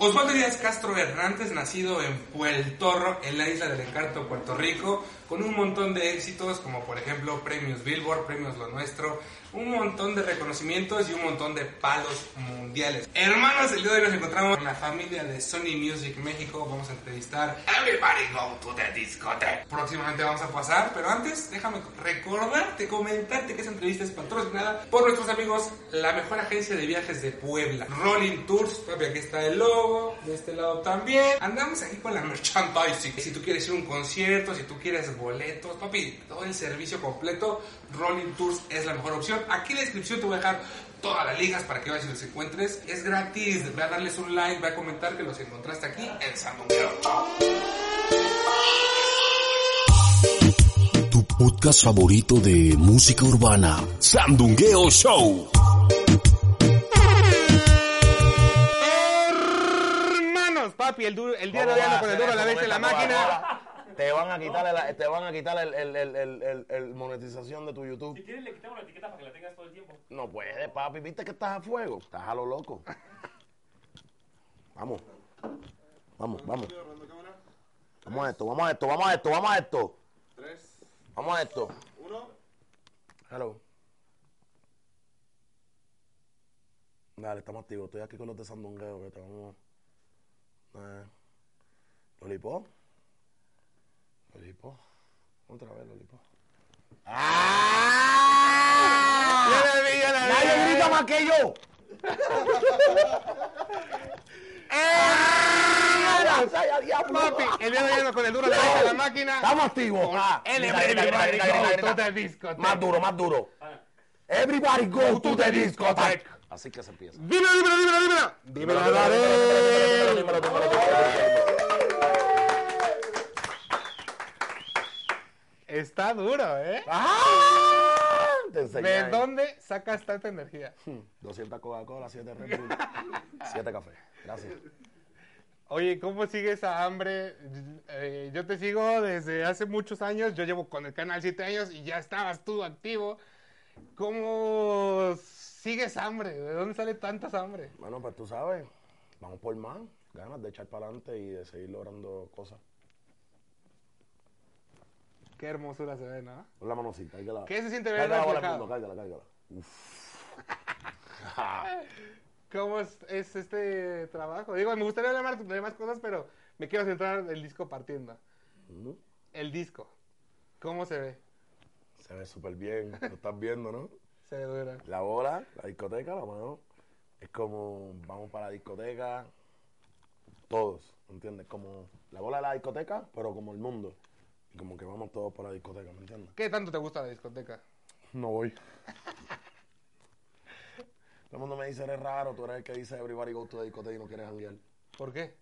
Osvaldo Díaz Castro Hernández, nacido en Puerto en la isla del Encanto, Puerto Rico, con un montón de éxitos, como por ejemplo premios Billboard, premios Lo Nuestro, un montón de reconocimientos y un montón de palos mundiales. Hermanos, el día de hoy nos encontramos con la familia de Sony Music México. Vamos a entrevistar Everybody Go to the Discotheque. Próximamente vamos a pasar, pero antes déjame recordarte, comentarte que esta entrevista es patrocinada por nuestros amigos, la mejor agencia de viajes de Puebla, Rolling Tours. Papi, aquí está el logo, de este lado también. Andamos aquí con la merchandising. Si tú quieres ir a un concierto, si tú quieres boletos, papi, todo el servicio completo, Rolling Tours es la mejor opción. Aquí en la descripción te voy a dejar todas las ligas para que vayas y los encuentres. Es gratis, ve a darles un like, ve a comentar que los encontraste aquí en Sandungueo. Tu podcast favorito de música urbana, Sandungueo Show. Papi, el, duro, el día de hoy ando con el duro a la vez de la máquina. Te van a quitar, el, te van a quitar el, el, el, el, el monetización de tu YouTube. Si quieres le quitamos la etiqueta para que la tengas todo el tiempo. No puede, papi. ¿Viste que estás a fuego? Estás a lo loco. Vamos. Vamos, vamos. Vamos a esto, vamos a esto, vamos a esto, vamos a esto. Tres, Vamos a esto. uno. Hello. Dale, estamos activos. Estoy aquí con los de Sandungueo. Que estamos... Eh. ¿Lolipo? ¿Lolipo? Otra vez, Lolipo. ¡Ah! ¡Nadie grita más que yo! ¡Ah! ¡Ya, diablo! Papi, el día de ando con el duro de la máquina. Estamos activos. Ah. Más duro, más duro. Everybody go to the discotheque. Así que se empieza. Dímelo, dímelo, dímelo, dímelo. Dímelo, Dímelo. Está duro, ¿eh? ¡Ah! Te enseñé ¿De dónde sacas tanta energía? 200 Coca-Cola, 7 Red Bull, 7 café. Gracias. Oye, ¿cómo sigue esa hambre? Eh, yo te sigo desde hace muchos años. Yo llevo con el canal 7 años y ya estabas tú activo. ¿Cómo sigues hambre? ¿De dónde sale tanta hambre? Bueno, pues tú sabes, vamos por más. Ganas de echar para adelante y de seguir logrando cosas. Qué hermosura se ve, ¿no? Con la manocita, cárgala. ¿Qué se siente ver reflejado? mundo, cárgala, cárgala. Uf. ¿Cómo es, es este trabajo? Digo, me gustaría hablar más- de más cosas, pero me quiero centrar en el disco partiendo. El disco. ¿Cómo se ve? Se ve súper bien, lo estás viendo, ¿no? Se ve dura. La bola, la discoteca, la mano. Es como, vamos para la discoteca, todos, ¿entiendes? Como la bola de la discoteca, pero como el mundo. Y como que vamos todos para la discoteca, ¿me entiendes? ¿Qué tanto te gusta la discoteca? No voy. Todo el mundo me dice, eres raro, tú eres el que dice everybody go to the discoteca y no quieres janguear. ¿Por qué?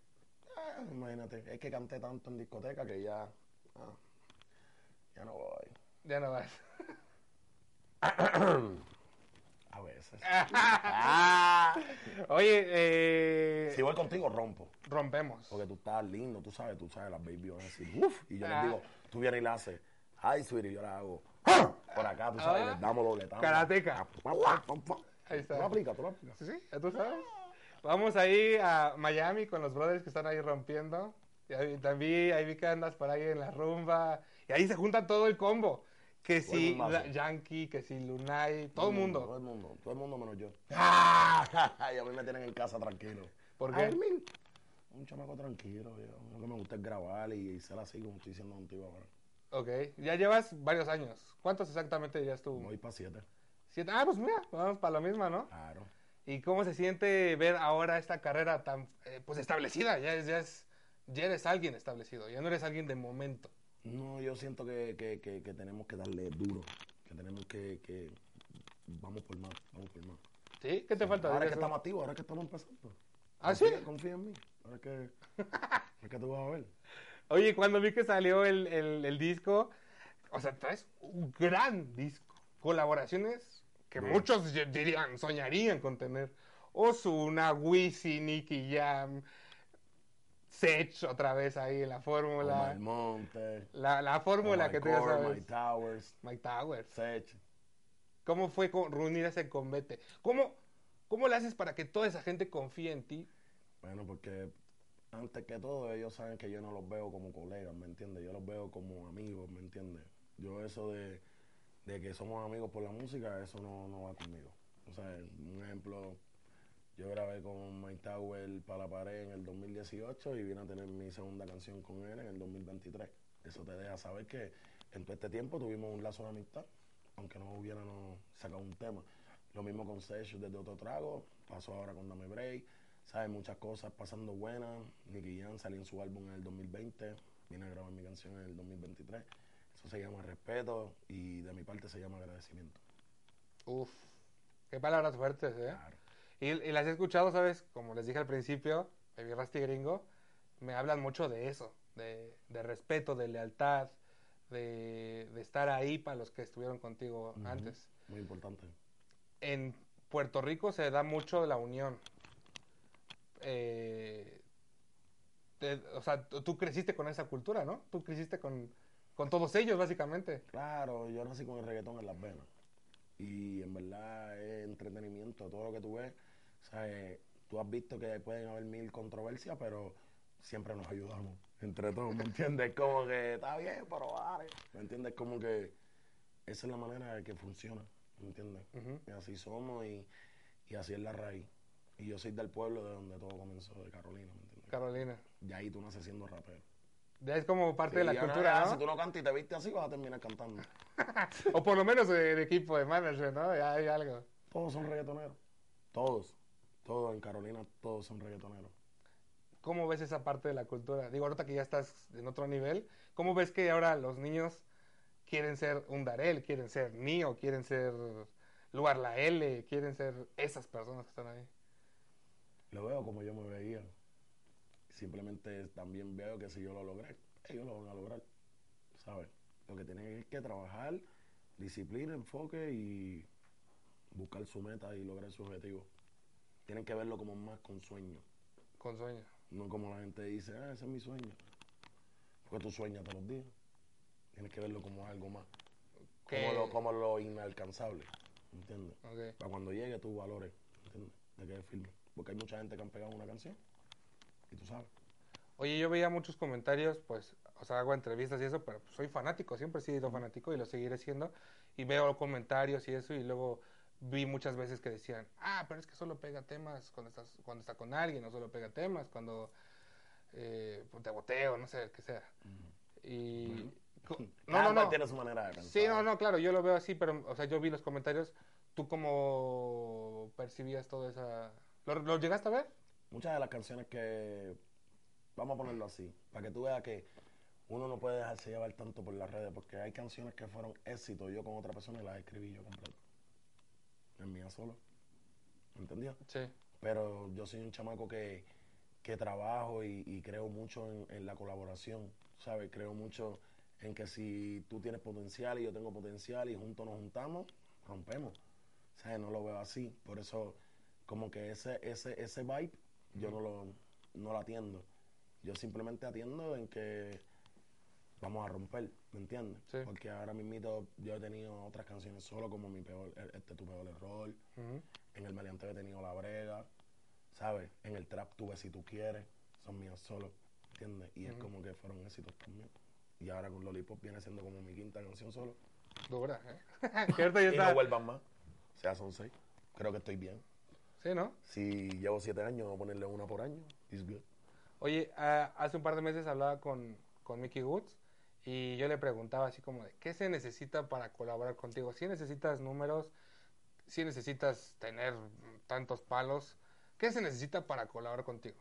Ah, imagínate, es que canté tanto en discoteca que ya, ah, ya no voy. Ya no vas. A veces. Ah. Oye, eh, Si voy contigo, rompo. rompemos. Porque tú estás lindo, tú sabes, tú sabes, las baby van a decir, uff, y yo Ah. les digo, tú vienes y la haces, ay, sweetie, yo la hago, ¡ah! por acá, tú sabes, Ah. les damos dobletamos. Karateca. Ahí Ahí está. Tú lo aplicas, tú lo aplicas. Sí, sí, tú sabes. Vamos ahí a Miami con los brothers que están ahí rompiendo. Y ahí, también ahí vi que andas por ahí en la rumba. Y ahí se junta todo el combo. Que la- Yankee, que si Lunay, todo el mundo. Todo el mundo, todo el mundo menos yo. y a mí me tienen en casa tranquilo. ¿Por qué? Un chamaco tranquilo, yo. Lo que me gusta es grabar y, y ser así como estoy diciendo contigo ahora. Ok, ya llevas varios años. ¿Cuántos exactamente ya tú? Voy para siete. Siete. Ah, pues mira, vamos para la misma, ¿no? Claro. ¿Y cómo se siente ver ahora esta carrera tan, eh, pues, establecida? Ya, es, ya, es, ya eres alguien establecido, ya no eres alguien de momento. No, yo siento que, que, que, que tenemos que darle duro. Que tenemos que, que. Vamos por más, vamos por más. ¿Sí? ¿Qué te falta? Ahora que estamos activos, ahora que estamos empezando. ¿Ah, sí? Confía- Confía en mí. Ahora que, es que tú vas a ver. Oye, cuando vi que salió el, el- el disco, o sea, traes un gran disco. Colaboraciones que Sí. muchos dirían, soñarían con tener. Ozuna, Wisin, Nicky Jam, Sech otra vez ahí en la fórmula. Monte. La, la fórmula que tú ya sabes. Mike Towers. Mike Towers. Sech. ¿Cómo fue reunir ese convete? ¿Cómo, ¿Cómo le haces para que toda esa gente confíe en ti? Bueno, porque antes que todo ellos saben que yo no los veo como colegas, ¿me entiendes? Yo los veo como amigos, ¿me entiendes? Yo eso de, de que somos amigos por la música, eso no, no va conmigo. O sea, un ejemplo, yo grabé con Mike Tower para la pared en el 2018 y vine a tener mi segunda canción con él en el 2023. Eso te deja saber que en todo este tiempo tuvimos un lazo de amistad, aunque no hubiéramos sacado un tema. Lo mismo con Session desde otro trago, pasó ahora con Dame Break, ¿sabes? Muchas cosas pasando buenas. Nicky Jam salió en su álbum en el 2020, vine a grabar mi canción en el 2023. Eso se llama respeto y de mi parte se llama agradecimiento. Uf, qué palabras fuertes, ¿eh? Claro. Y, y las he escuchado, ¿sabes? Como les dije al principio, Baby Rasty Gringo, me hablan mucho de eso, de, de respeto, de lealtad, de, de estar ahí para los que estuvieron contigo antes. Muy importante. En Puerto Rico se da mucho de la unión. Eh, te- o sea, tú tú creciste con esa cultura, ¿no? Tú creciste con, con todos ellos, básicamente. Claro, yo nací con el reggaetón en las venas. Y en verdad es entretenimiento, todo lo que tú ves. ¿sabes? Tú has visto que pueden haber mil controversias, pero siempre nos ayudamos entre todos, ¿me entiendes? Como que está bien, pero vale. ¿Me entiendes? Como que esa es la manera de que funciona, ¿me entiendes? Y así somos y, y así es la raíz. Y yo soy del pueblo de donde todo comenzó, de Carolina, ¿me entiendes? Carolina. Y ahí tú naces siendo rapero. Ya es como parte de Sí, la y ahora cultura, ¿no? Si tú no cantas y te viste así, vas a terminar cantando. O por lo menos de, de equipo de manager, ¿no? Ya hay algo. Todos son reggaetoneros. Todos. Todos en Carolina, todos son reggaetoneros. ¿Cómo ves esa parte de la cultura? Digo, ahorita que ya estás en otro nivel, ¿cómo ves que ahora los niños quieren ser un Darel, quieren ser Nio, quieren ser Luar La L, quieren ser esas personas que están ahí? Lo veo como yo me veía. Simplemente también veo que si yo lo logré, ellos lo van a lograr. ¿Sabes? Lo que tienen es que trabajar, disciplina, enfoque y buscar su meta y lograr su objetivo. Tienen que verlo como más con sueño. Con sueño. No como la gente dice, ah, ese es mi sueño. Porque tú sueñas todos los días. Tienes que verlo como algo más. Como lo, como lo inalcanzable. ¿Entiendes? Para cuando llegue tú valores, ¿entiendes? De que es firme. Porque hay mucha gente que han pegado una canción. Y tú sabes. Oye, yo veía muchos comentarios, pues, o sea, hago entrevistas y eso, pero pues, soy fanático, siempre he sido fanático y lo seguiré siendo. Y veo comentarios y eso, y luego vi muchas veces que decían, ah, pero es que solo pega temas cuando estás cuando está con alguien, no solo pega temas cuando eh, pues, te boteo, no sé, que sea. Y... co- No, Cada no, cual no. tiene su manera de pensar. Sí, no, no, claro, yo lo veo así, pero, o sea, yo vi los comentarios. ¿Tú cómo percibías toda esa...? ¿Lo, lo llegaste a ver? Muchas de las canciones que. Vamos a ponerlo así. Para que tú veas que uno no puede dejarse llevar tanto por las redes. Porque hay canciones que fueron éxitos yo con otra persona y las escribí yo completo. En mía solo. ¿Entendió? Sí. Pero yo soy un chamaco que, que trabajo y, y creo mucho en, en la colaboración, ¿sabes? Creo mucho en que si tú tienes potencial y yo tengo potencial y juntos nos juntamos, rompemos. ¿Sabes? No lo veo así. Por eso, como que ese, ese, ese vibe, yo no lo, no lo atiendo. Yo simplemente atiendo en que vamos a romper, ¿me entiendes? Sí. Porque ahora mismo yo he tenido otras canciones solo, como mi peor, este tu peor error. En el maleanteo he tenido La Brega, ¿sabes? En el trap tuve Si Tú Quieres, son mías solo, ¿entiendes? Y es como que fueron éxitos también. Y ahora con Lollipop viene siendo como mi quinta canción solo. Dura, ¿eh? Y no vuelvan más. O sea, son seis. Creo que estoy bien. Sí, ¿no? Si llevo siete años, voy a ponerle una por año. It's good. Oye, ah, hace un par de meses hablaba con, con Mickey Woods y yo le preguntaba así como de, ¿qué se necesita para colaborar contigo? Si necesitas números, si necesitas tener tantos palos, ¿qué se necesita para colaborar contigo?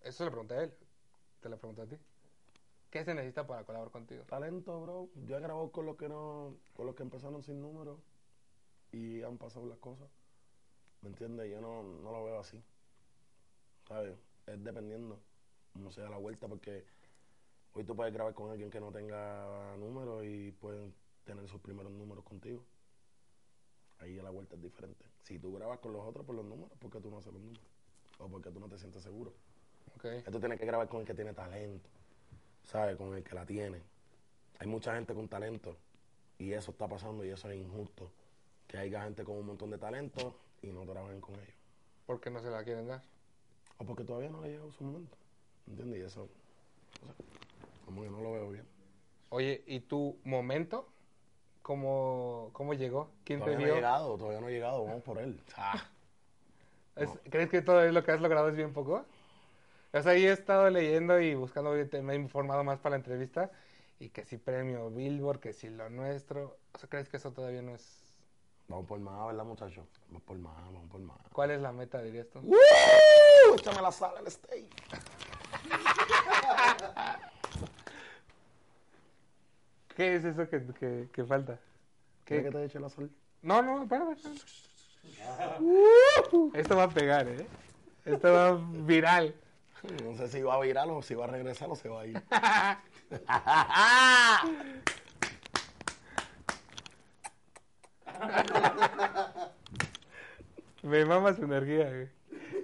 Eso le pregunté a él, te lo pregunté a ti. ¿Qué se necesita para colaborar contigo? Talento, bro. Yo he grabado con los que no, con los que empezaron sin números y han pasado las cosas. ¿Me entiendes? Yo no, no lo veo así. ¿sabes? Es dependiendo cómo se da la vuelta, porque hoy tú puedes grabar con alguien que no tenga números y pueden tener sus primeros números contigo. Ahí la vuelta es diferente. Si tú grabas con los otros por los números, ¿por qué tú no haces los números? O porque tú no te sientes seguro. Ok. Esto tienes que grabar con el que tiene talento, ¿sabes? Con el que la tiene. Hay mucha gente con talento y eso está pasando y eso es injusto. Que haya gente con un montón de talento y no trabajen con ellos. ¿Por qué no se la quieren dar? O porque todavía no le ha llegado su momento. ¿Entiendes? Y eso, o sea, como que no lo veo bien. Oye, ¿y tu momento? ¿Cómo, cómo llegó? ¿Quién Todavía te no ha vio? llegado, todavía no ha llegado, vamos por él. Ah, Es- ¿Crees que todo lo que has logrado es bien poco? O sea, yo he estado leyendo y buscando, me he informado más para la entrevista, y que si premio Billboard, que si lo nuestro. O sea, ¿crees que eso todavía no es...? Vamos por más, ¿verdad, muchachos? Vamos por más, vamos por más. ¿Cuál es la meta, dirías tú? ¡Woo! Échame la sala al steak. ¿Qué es eso que, que, que falta? ¿Quieres ¿Qué? que te eche la sal? No, no, espérame. Esto va a pegar, ¿eh? Esto va viral. No sé si va a virar o si va a regresar o se va a ir. Me mama su energía, güey.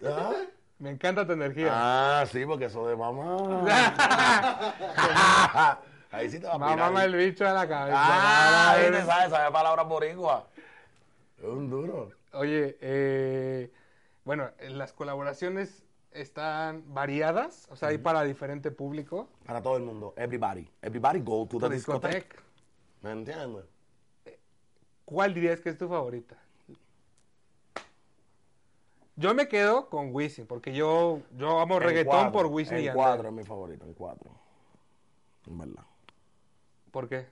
¿Ah? Me encanta tu energía. Ah, sí, porque eso de mamá. Ahí sí te va a Mamá, pirar. mama el bicho a la cabeza. Ah, ahí te sabes, sabe palabras boricua. Es un duro. Oye, eh, bueno, las colaboraciones están variadas, o sea, hay para diferente público. Para todo el mundo. Everybody. Everybody go to the discotheque. ¿Me entiendes? ¿Cuál dirías que es tu favorita? Yo me quedo con Wisin, porque yo, yo amo En reggaetón cuatro, por Wisin y En Yandel. cuatro es mi favorito, en cuatro. En verdad. ¿Por qué?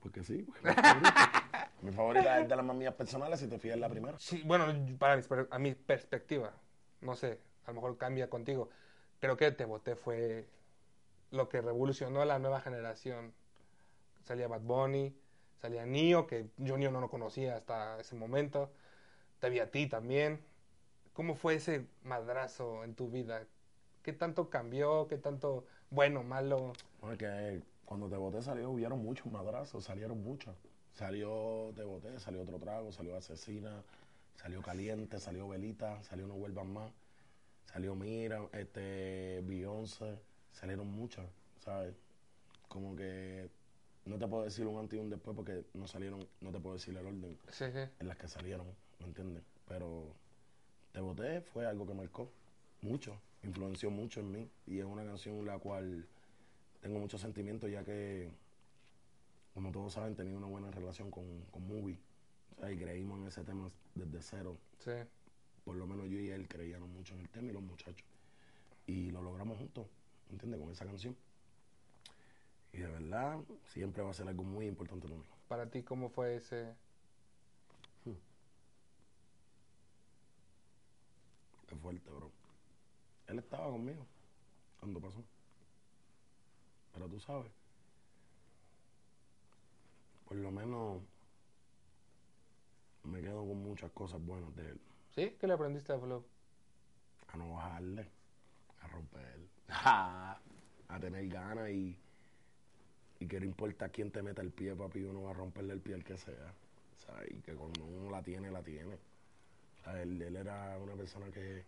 Porque sí. porque mi favorita. mi favorita es de las más mías personales, si te fijas la primera. Sí, bueno, para mis a mi perspectiva, no sé, a lo mejor cambia contigo. Creo que Te Boté fue lo que revolucionó a la nueva generación. Salía Bad Bunny, salía Nio, que yo Nio no lo conocía hasta ese momento. Te vi a ti también. ¿Cómo fue ese madrazo en tu vida? ¿Qué tanto cambió? ¿Qué tanto bueno, malo? Porque cuando te boté salió, hubieron muchos madrazos, salieron muchos. Salió Te boté, salió otro trago, salió Asesina, salió Caliente, salió Velita, salió No Vuelvan Más, salió Mira, este, Beyoncé, salieron muchas, ¿sabes? Como que no te puedo decir un antes y un después porque no salieron, no te puedo decir el orden Sí, sí. en las que salieron, ¿me entiendes? Pero Te Boté fue algo que marcó mucho, influenció mucho en mí y es una canción la cual tengo muchos sentimientos ya que, como todos saben, tenía una buena relación con, con Movie. O sea, y creímos en ese tema desde cero. Sí. Por lo menos yo y él creíamos mucho en el tema y los muchachos. Y lo logramos juntos, ¿me entiendes? Con esa canción. Y de verdad, siempre va a ser algo muy importante para mí. Para ti, ¿cómo fue ese...? Es fuerte, bro. Él estaba conmigo cuando pasó. Pero tú sabes, por lo menos me quedo con muchas cosas buenas de él. ¿Sí? ¿Qué le aprendiste a Flow? A no bajarle, a romper, a tener ganas y, y que no importa quién te meta el pie, papi, uno va a romperle el pie al que sea. ¿sabes? Y que cuando uno la tiene, la tiene. O sea, él, él era una persona que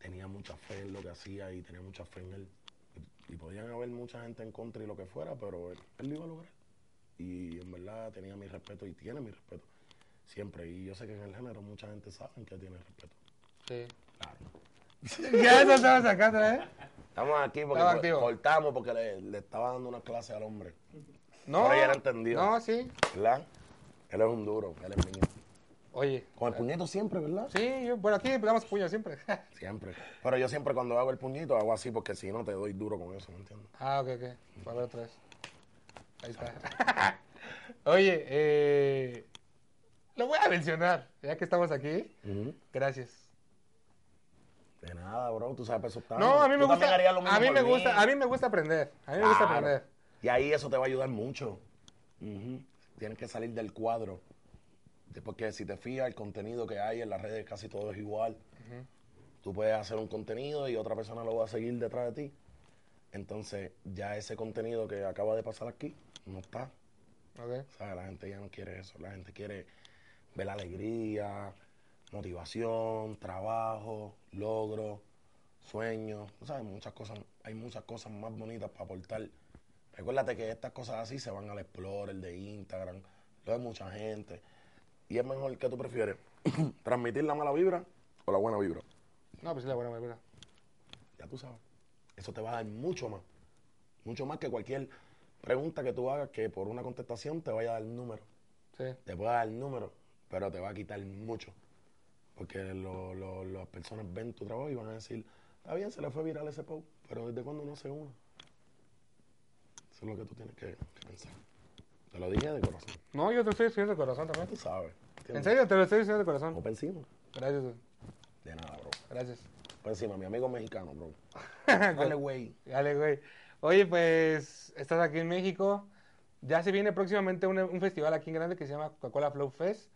tenía mucha fe en lo que hacía y tenía mucha fe en él. Y, y podían haber mucha gente en contra y lo que fuera, pero él, él lo iba a lograr. Y en verdad tenía mi respeto y tiene mi respeto. Siempre. Y yo sé que en el género mucha gente sabe que tiene respeto. Sí. Claro. ya sacando, ¿eh? Estamos aquí porque Estaba cortamos porque le, le estaba dando una clase al hombre. No. Ahora ya lo entendió. No, sí. ¿Verdad? Él es un duro, él es mío. Oye. Con el puñito siempre, ¿verdad? Sí, yo, bueno, aquí damos puño siempre. Siempre. Pero yo siempre cuando hago el puñito hago así porque si no te doy duro con eso, ¿me entiendes? ah, ok, ok. A ver otra vez. Ahí está. Oye, eh, lo voy a mencionar, ya que estamos aquí. Gracias. De nada, bro, tú sabes eso está. No, a mí me gusta. A mí me gusta, a mí me gusta aprender. A mí me gusta Claro. aprender. Y ahí eso te va a ayudar mucho. Tienes que salir del cuadro. Porque si te fijas, el contenido que hay en las redes casi todo es igual. Tú puedes hacer un contenido y otra persona lo va a seguir detrás de ti. Entonces, ya ese contenido que acaba de pasar aquí no está. Ok. O sea, la gente ya no quiere eso. La gente quiere ver alegría, motivación, trabajo, logro, sueños. Sabes, muchas cosas, hay muchas cosas más bonitas para aportar. Recuérdate que estas cosas así se van al Explorer de Instagram, lo de mucha gente. Y es mejor que tú prefieres transmitir la mala vibra o la buena vibra. No, pues sí, la buena manera. Ya tú sabes. Eso te va a dar mucho más. Mucho más que cualquier pregunta que tú hagas que por una contestación te vaya a dar número. Sí. Te puede dar número, pero te va a quitar mucho. Porque lo- lo- las personas ven tu trabajo y van a decir, está bien, se le fue viral ese post, pero ¿desde cuándo no se uno? Eso es lo que tú tienes que, que pensar. Te lo dije de corazón. No, yo te estoy diciendo de corazón también. Tú sabes. En serio, te lo estoy diciendo de corazón. Pa' encima. Gracias. De nada, bro. gracias. Por encima, mi amigo mexicano, bro. Dale, güey. Dale, güey. Oye, pues, estás aquí en México. Ya se viene próximamente un, un festival aquí en grande que se llama Coca-Cola Flow Fest.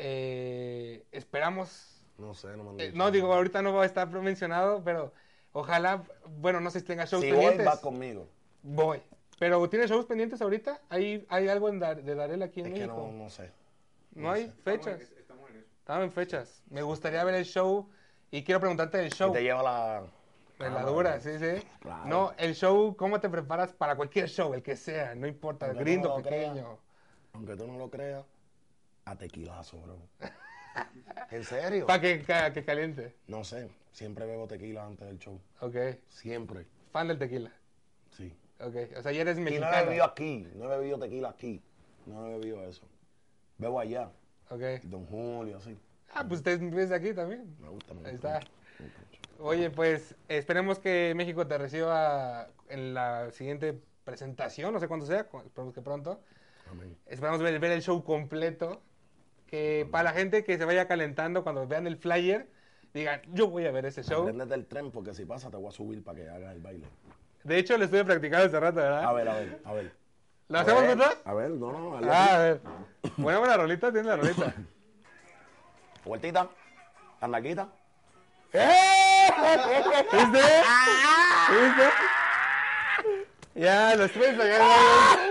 Eh, esperamos. No sé, no me eh, no, digo, ahorita no va a estar mencionado, pero ojalá, bueno, no sé si tenga shows Si voy, pendientes. va conmigo. Voy. Pero ¿tienes shows pendientes ahorita? ¿Hay, hay algo en Dar- de Darel aquí en Es que México? no, no sé. ¿No hay fechas? Estamos en fechas. Me gustaría ver el show y quiero preguntarte del show. Te lleva la... En la dura, sí, sí. Claro. No, el show, ¿cómo te preparas para cualquier show? El que sea, no importa, Aunque gringo, no pequeño. Aunque tú no lo creas, a tequilazo, bro. ¿En serio? Para que, ca- que caliente. No sé, siempre bebo tequila antes del show. Ok. Siempre, Fan del tequila. sí. Ok. O sea, ya eres Y no he mexicano. bebido aquí, no he bebido tequila aquí. No he bebido eso. Bebo allá, Ok. Don Julio, así. Ah, pues te ves aquí también. Me gusta, me gusta. Ahí está. mucho, me gusta mucho. Oye, pues esperemos que México te reciba en la siguiente presentación, no sé cuándo sea, cu- esperemos que pronto. Amén. Esperamos ver, ver el show completo. Que para la gente que se vaya calentando cuando vean el flyer, digan, yo voy a ver ese show. Préndete el tren porque si pasa te voy a subir para que hagas el baile. De hecho, lo estuve practicando hace rato, ¿verdad? A ver, a ver, a ver. ¿Lo A hacemos ver, juntos? A ver, no, no, hazle Ah, a ver. Ponemos la rolita, tienes la rolita. Vueltita, andaquita. ¿Viste? ¿Viste? Ya, lo estuve ensayando.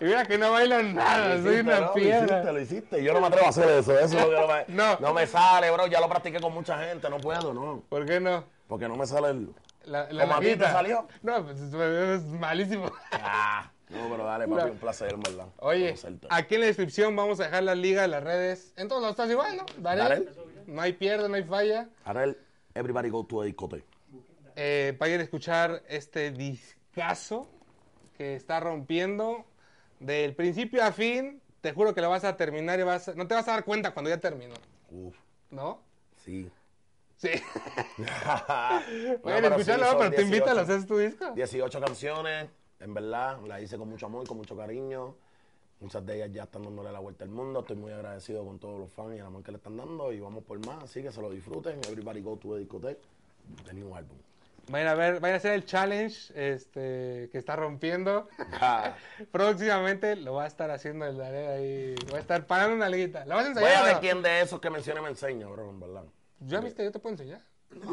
Y mira que no bailan nada, Lo soy hiciste, una ¿no? Lo hiciste, lo hiciste. Yo no me atrevo a hacer eso. Eso es lo que no me, No. no me sale, bro. Ya lo practiqué con mucha gente. No puedo, no. ¿Por qué no? Porque no me sale el. La, la ¿Cómo a ti te nalguita. salió? No, pues es- malísimo. Ah, no, pero dale, papi, No. un placer, verdad. Oye, conocerte. aquí en la descripción vamos a dejar la liga de las redes. En todos los estás igual, ¿no? Darel. Darel. No hay pierde, no hay falla. Arel, everybody go to a discoteca. Eh, vayan a escuchar este discazo que está rompiendo del principio a fin. Te juro que lo vas a terminar y vas a- no te vas a dar cuenta cuando ya terminó, Uf, ¿no? sí. Sí. No, Vayan pero a sí, escucharlo, son pero te invito a 18. hacer tu disco. 18 canciones, en verdad, la hice con mucho amor, con mucho cariño. Muchas de ellas ya están dándole la vuelta al mundo. Estoy muy agradecido con todos los fans y el amor que le están dando. Y vamos por más, así que se lo disfruten. Everybody go to a discoteca. The new album. Vayan a ver, vayan a hacer el challenge este, que está rompiendo. Ah, Próximamente lo va a estar haciendo el Darel ahí. Va a estar parando una liguita. ¿La vas a Voy a ver no? quién de esos que mencione me enseña, bro, en verdad. ¿Ya viste? Yo te puedo enseñar.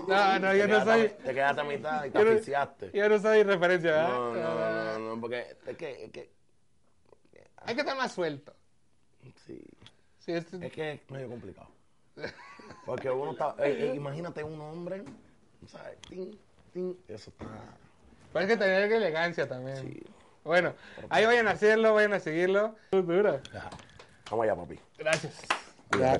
No, no, yo no soy. Te quedaste a mitad y te asfixiaste. Yo no soy referencia, ¿verdad? No, no, no, no, porque es que, es que, Hay que estar más suelto. sí, Sí, es- es que es medio complicado. Porque uno está, eh, eh, imagínate un hombre, ¿sabes? Eso está, pero hay que tener elegancia también. sí. Bueno, ahí vayan a hacerlo, vayan a seguirlo. Dura. Vamos allá, papi. Gracias. Cuídate.